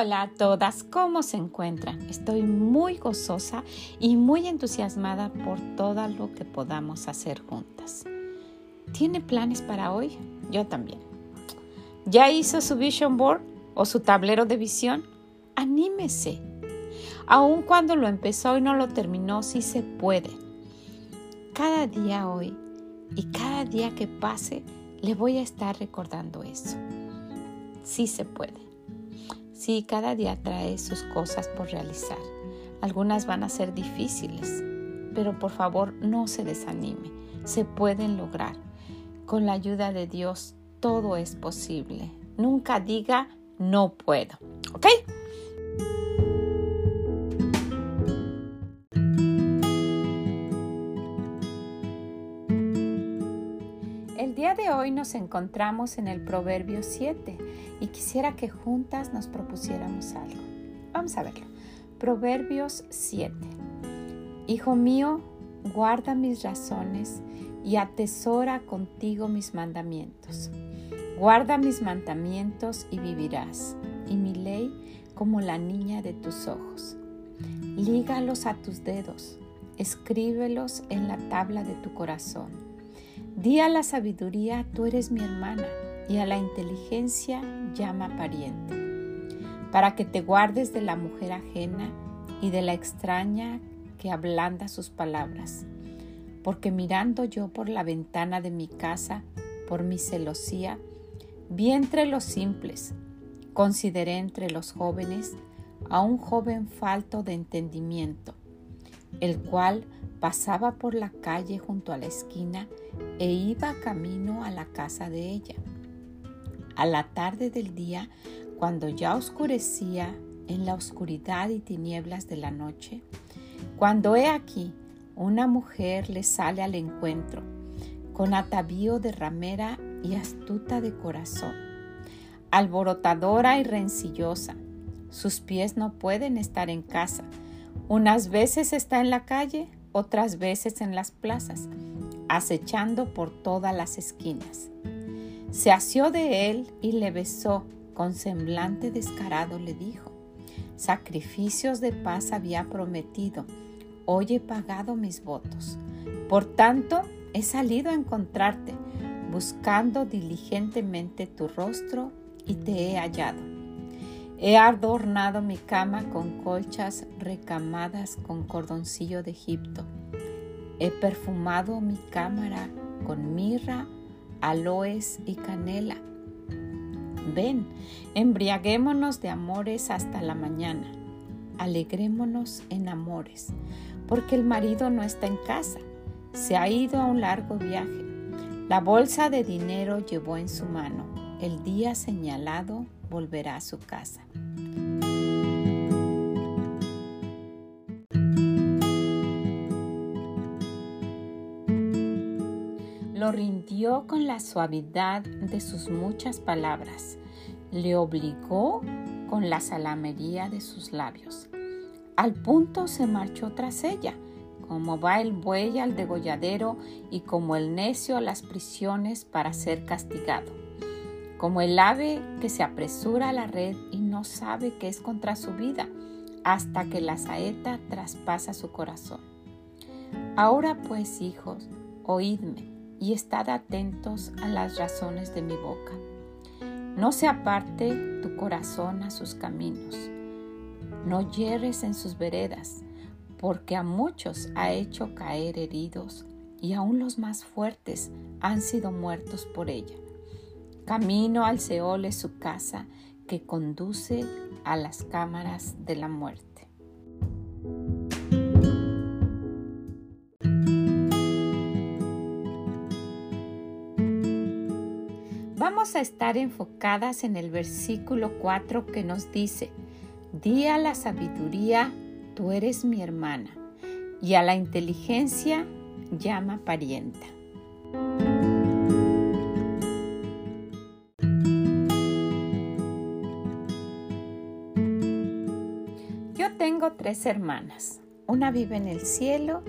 Hola a todas, ¿cómo se encuentran? Estoy muy gozosa y muy entusiasmada por todo lo que podamos hacer juntas. ¿Tiene planes para hoy? Yo también. ¿Ya hizo su vision board o su tablero de visión? Anímese. Aun cuando lo empezó y no lo terminó, sí se puede. Cada día hoy y cada día que pase, le voy a estar recordando eso. Sí se puede. Sí, cada día trae sus cosas por realizar. Algunas van a ser difíciles, pero por favor no se desanime. Se pueden lograr. Con la ayuda de Dios todo es posible. Nunca diga no puedo. ¿Ok? día de hoy nos encontramos en el Proverbio 7 y quisiera que juntas nos propusiéramos algo. Vamos a verlo. Proverbios 7. Hijo mío, guarda mis razones y atesora contigo mis mandamientos. Guarda mis mandamientos y vivirás, y mi ley como la niña de tus ojos. Lígalos a tus dedos, escríbelos en la tabla de tu corazón Di a la sabiduría, tú eres mi hermana, y a la inteligencia llama pariente, para que te guardes de la mujer ajena y de la extraña que ablanda sus palabras. Porque mirando yo por la ventana de mi casa, por mi celosía, vi entre los simples, consideré entre los jóvenes a un joven falto de entendimiento, el cual pasaba por la calle junto a la esquina e iba camino a la casa de ella. A la tarde del día, cuando ya oscurecía en la oscuridad y tinieblas de la noche, cuando he aquí una mujer le sale al encuentro, con atavío de ramera y astuta de corazón, alborotadora y rencillosa. Sus pies no pueden estar en casa. Unas veces está en la calle, otras veces en las plazas, acechando por todas las esquinas. Se asió de él y le besó, con semblante descarado le dijo, Sacrificios de paz había prometido, hoy he pagado mis votos. Por tanto, he salido a encontrarte, buscando diligentemente tu rostro y te he hallado. He adornado mi cama con colchas recamadas con cordoncillo de Egipto. He perfumado mi cámara con mirra, aloes y canela. Ven, embriaguémonos de amores hasta la mañana. Alegrémonos en amores, porque el marido no está en casa, se ha ido a un largo viaje. La bolsa de dinero llevó en su mano. El día señalado volverá a su casa. Lo rindió con la suavidad de sus muchas palabras, le obligó con la salamería de sus labios. Al punto se marchó tras ella, como va el buey al degolladero y como el necio a las prisiones para ser castigado como el ave que se apresura a la red y no sabe que es contra su vida hasta que la saeta traspasa su corazón. Ahora pues, hijos, oídme y estad atentos a las razones de mi boca. No se aparte tu corazón a sus caminos, no hierres en sus veredas, porque a muchos ha hecho caer heridos y aún los más fuertes han sido muertos por ella. Camino al Seol es su casa que conduce a las cámaras de la muerte. A estar enfocadas en el versículo 4 que nos dice, Di a la sabiduría, tú eres mi hermana, y a la inteligencia llama parienta. Yo tengo tres hermanas. Una vive en el cielo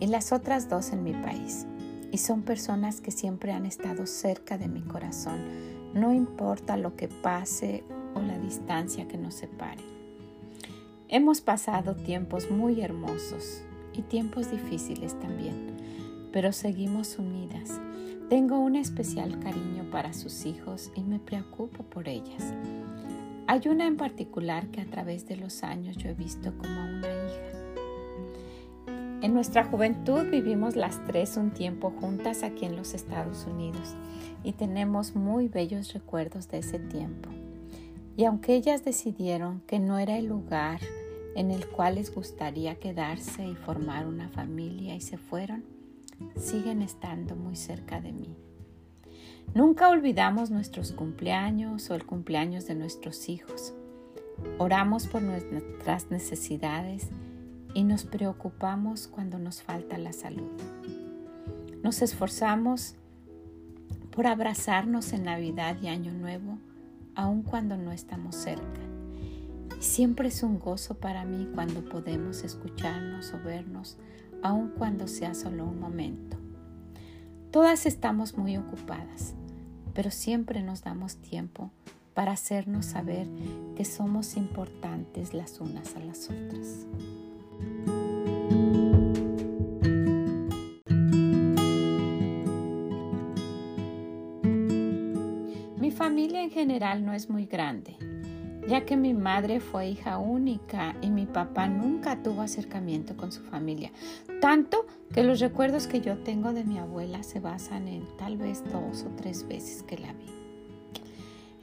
y las otras dos en mi país. Y son personas que siempre han estado cerca de mi corazón, no importa lo que pase o la distancia que nos separe. Hemos pasado tiempos muy hermosos y tiempos difíciles también, pero seguimos unidas. Tengo un especial cariño para sus hijos y me preocupo por ellas. Hay una en particular que a través de los años yo he visto como una. En nuestra juventud vivimos las tres un tiempo juntas aquí en los Estados Unidos y tenemos muy bellos recuerdos de ese tiempo. Y aunque ellas decidieron que no era el lugar en el cual les gustaría quedarse y formar una familia y se fueron, siguen estando muy cerca de mí. Nunca olvidamos nuestros cumpleaños o el cumpleaños de nuestros hijos. Oramos por nuestras necesidades y nos preocupamos cuando nos falta la salud. Nos esforzamos por abrazarnos en Navidad y Año Nuevo, aun cuando no estamos cerca. Siempre es un gozo para mí cuando podemos escucharnos o vernos, aun cuando sea solo un momento. Todas estamos muy ocupadas, pero siempre nos damos tiempo para hacernos saber que somos importantes las unas a las otras. Mi familia en general no es muy grande, ya que mi madre fue hija única y mi papá nunca tuvo acercamiento con su familia, tanto que los recuerdos que yo tengo de mi abuela se basan en tal vez dos o tres veces que la vi.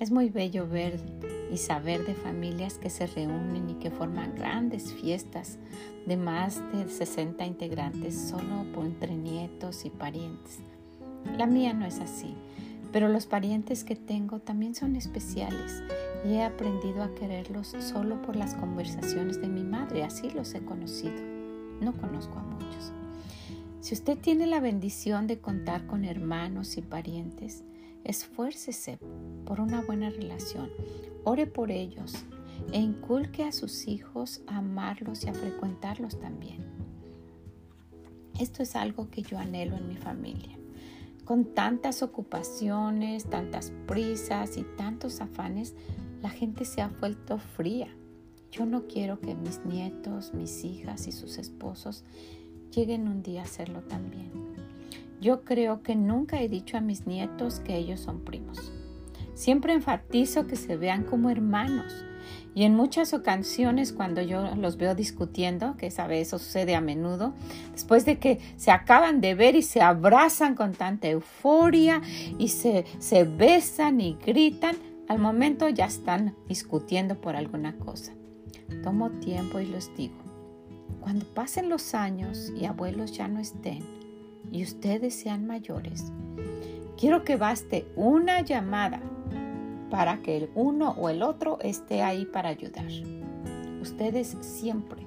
Es muy bello ver y saber de familias que se reúnen y que forman grandes fiestas de más de 60 integrantes solo entre nietos y parientes. La mía no es así, pero los parientes que tengo también son especiales y he aprendido a quererlos solo por las conversaciones de mi madre, así los he conocido. No conozco a muchos. Si usted tiene la bendición de contar con hermanos y parientes, esfuércese por una buena relación, ore por ellos e inculque a sus hijos a amarlos y a frecuentarlos también. Esto es algo que yo anhelo en mi familia. Con tantas ocupaciones, tantas prisas y tantos afanes, la gente se ha vuelto fría. Yo no quiero que mis nietos, mis hijas y sus esposos lleguen un día a hacerlo también. Yo creo que nunca he dicho a mis nietos que ellos son primos. Siempre enfatizo que se vean como hermanos. Y en muchas ocasiones cuando yo los veo discutiendo, que sabe eso sucede a menudo, después de que se acaban de ver y se abrazan con tanta euforia y se, besan y gritan, al momento ya están discutiendo por alguna cosa. Tomo tiempo y los digo, cuando pasen los años y abuelos ya no estén y ustedes sean mayores, quiero que baste una llamada para que el uno o el otro esté ahí para ayudar. Ustedes siempre,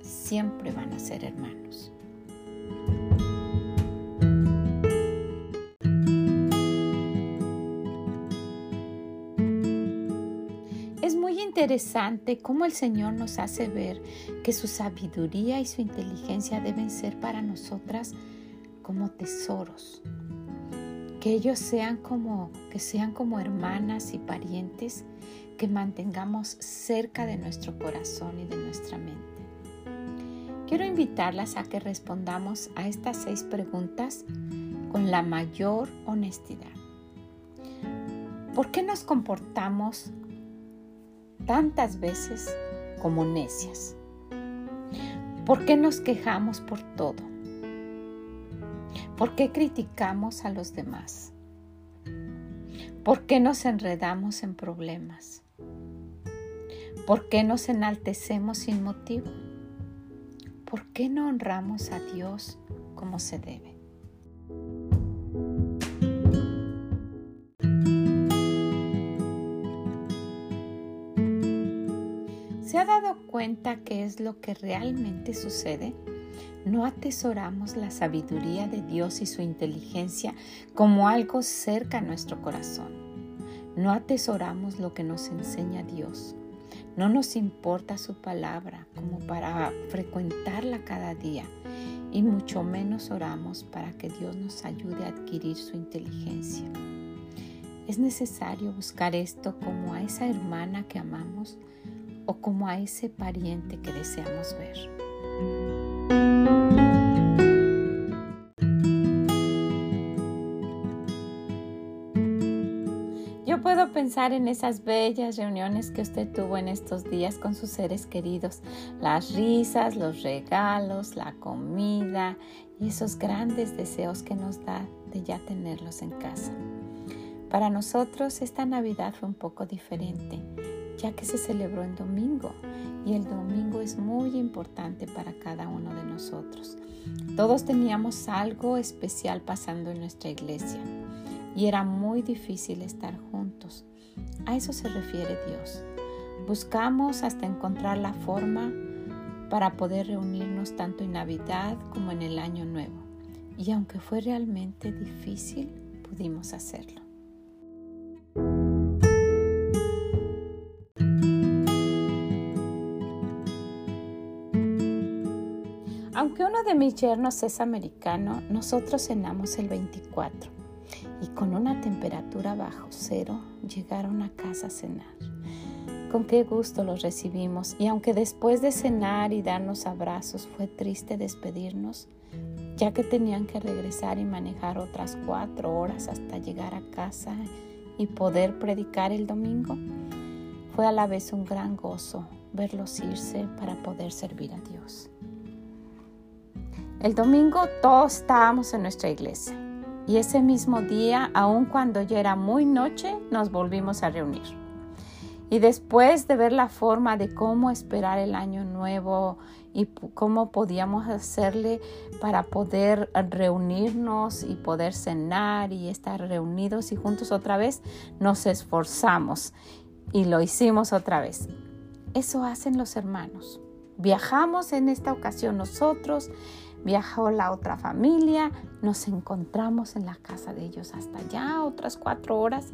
siempre van a ser hermanos. Es muy interesante cómo el Señor nos hace ver que su sabiduría y su inteligencia deben ser para nosotras como tesoros, que ellos sean como que sean como hermanas y parientes que mantengamos cerca de nuestro corazón y de nuestra mente. Quiero invitarlas a que respondamos a estas seis preguntas con la mayor honestidad. ¿Por qué nos comportamos tantas veces como necias? ¿Por qué nos quejamos por todo? ¿Por qué criticamos a los demás? ¿Por qué nos enredamos en problemas? ¿Por qué nos enaltecemos sin motivo? ¿Por qué no honramos a Dios como se debe? ¿Se ha dado cuenta qué es lo que realmente sucede? No atesoramos la sabiduría de Dios y su inteligencia como algo cerca a nuestro corazón. No atesoramos lo que nos enseña Dios. No nos importa su palabra como para frecuentarla cada día y mucho menos oramos para que Dios nos ayude a adquirir su inteligencia. Es necesario buscar esto como a esa hermana que amamos o como a ese pariente que deseamos ver. Pensar en esas bellas reuniones que usted tuvo en estos días con sus seres queridos, las risas, los regalos, la comida y esos grandes deseos que nos da de ya tenerlos en casa. Para nosotros esta Navidad fue un poco diferente, ya que se celebró en domingo y el domingo es muy importante para cada uno de nosotros. Todos teníamos algo especial pasando en nuestra iglesia y era muy difícil estar juntos. A eso se refiere Dios. Buscamos hasta encontrar la forma para poder reunirnos tanto en Navidad como en el Año Nuevo. Y aunque fue realmente difícil, pudimos hacerlo. Aunque uno de mis yernos es americano, nosotros cenamos el 24 y con una temperatura bajo cero llegaron a casa a cenar. Con qué gusto los recibimos y aunque después de cenar y darnos abrazos fue triste despedirnos, ya que tenían que regresar y manejar otras cuatro horas hasta llegar a casa y poder predicar el domingo, fue a la vez un gran gozo verlos irse para poder servir a Dios. El domingo todos estábamos en nuestra iglesia y ese mismo día, aun cuando ya era muy noche, nos volvimos a reunir. Y después de ver la forma de cómo esperar el año nuevo y cómo podíamos hacerle para poder reunirnos y poder cenar y estar reunidos y juntos otra vez, nos esforzamos y lo hicimos otra vez. Eso hacen los hermanos. Viajamos en esta ocasión nosotros Viajó la otra familia, nos encontramos en la casa de ellos hasta ya otras cuatro horas,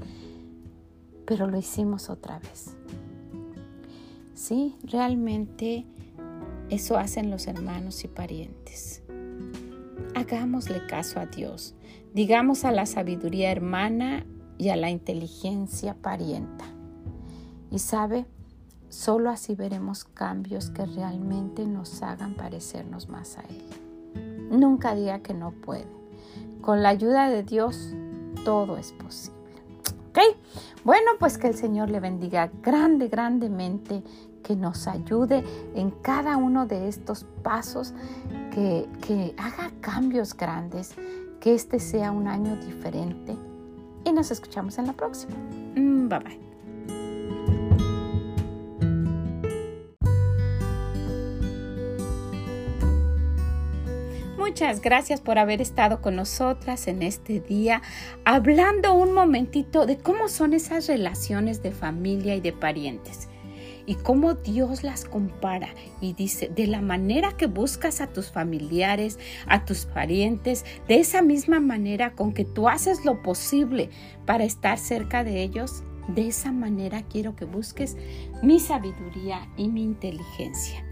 pero lo hicimos otra vez. Sí, realmente eso hacen los hermanos y parientes. Hagámosle caso a Dios, digamos a la sabiduría hermana y a la inteligencia parienta. Y sabe, solo así veremos cambios que realmente nos hagan parecernos más a Él. Nunca diga que no puede. Con la ayuda de Dios, todo es posible. ¿Ok? Bueno, pues que el Señor le bendiga grande, grandemente, que nos ayude en cada uno de estos pasos, que, que haga cambios grandes, que este sea un año diferente. Y nos escuchamos en la próxima. Mm, bye bye. Muchas gracias por haber estado con nosotras en este día, hablando un momentito de cómo son esas relaciones de familia y de parientes y cómo Dios las compara y dice, de la manera que buscas a tus familiares, a tus parientes, de esa misma manera con que tú haces lo posible para estar cerca de ellos, de esa manera quiero que busques mi sabiduría y mi inteligencia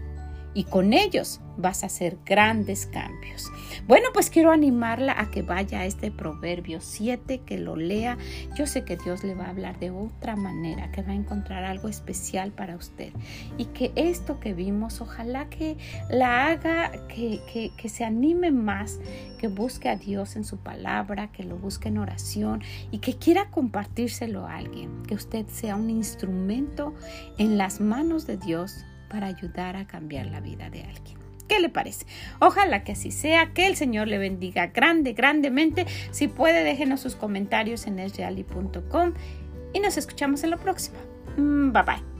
y con ellos vas a hacer grandes cambios. Bueno, pues quiero animarla a que vaya a este proverbio 7, que lo lea. Yo sé que Dios le va a hablar de otra manera, que va a encontrar algo especial para usted y que esto que vimos, ojalá que la haga, que, que, que se anime más, que busque a Dios en su palabra, que lo busque en oración y que quiera compartírselo a alguien, que usted sea un instrumento en las manos de Dios para ayudar a cambiar la vida de alguien. ¿Qué le parece? Ojalá que así sea, que el Señor le bendiga grande, grandemente. Si puede, déjenos sus comentarios en esreali.com y nos escuchamos en la próxima. Mm, bye bye.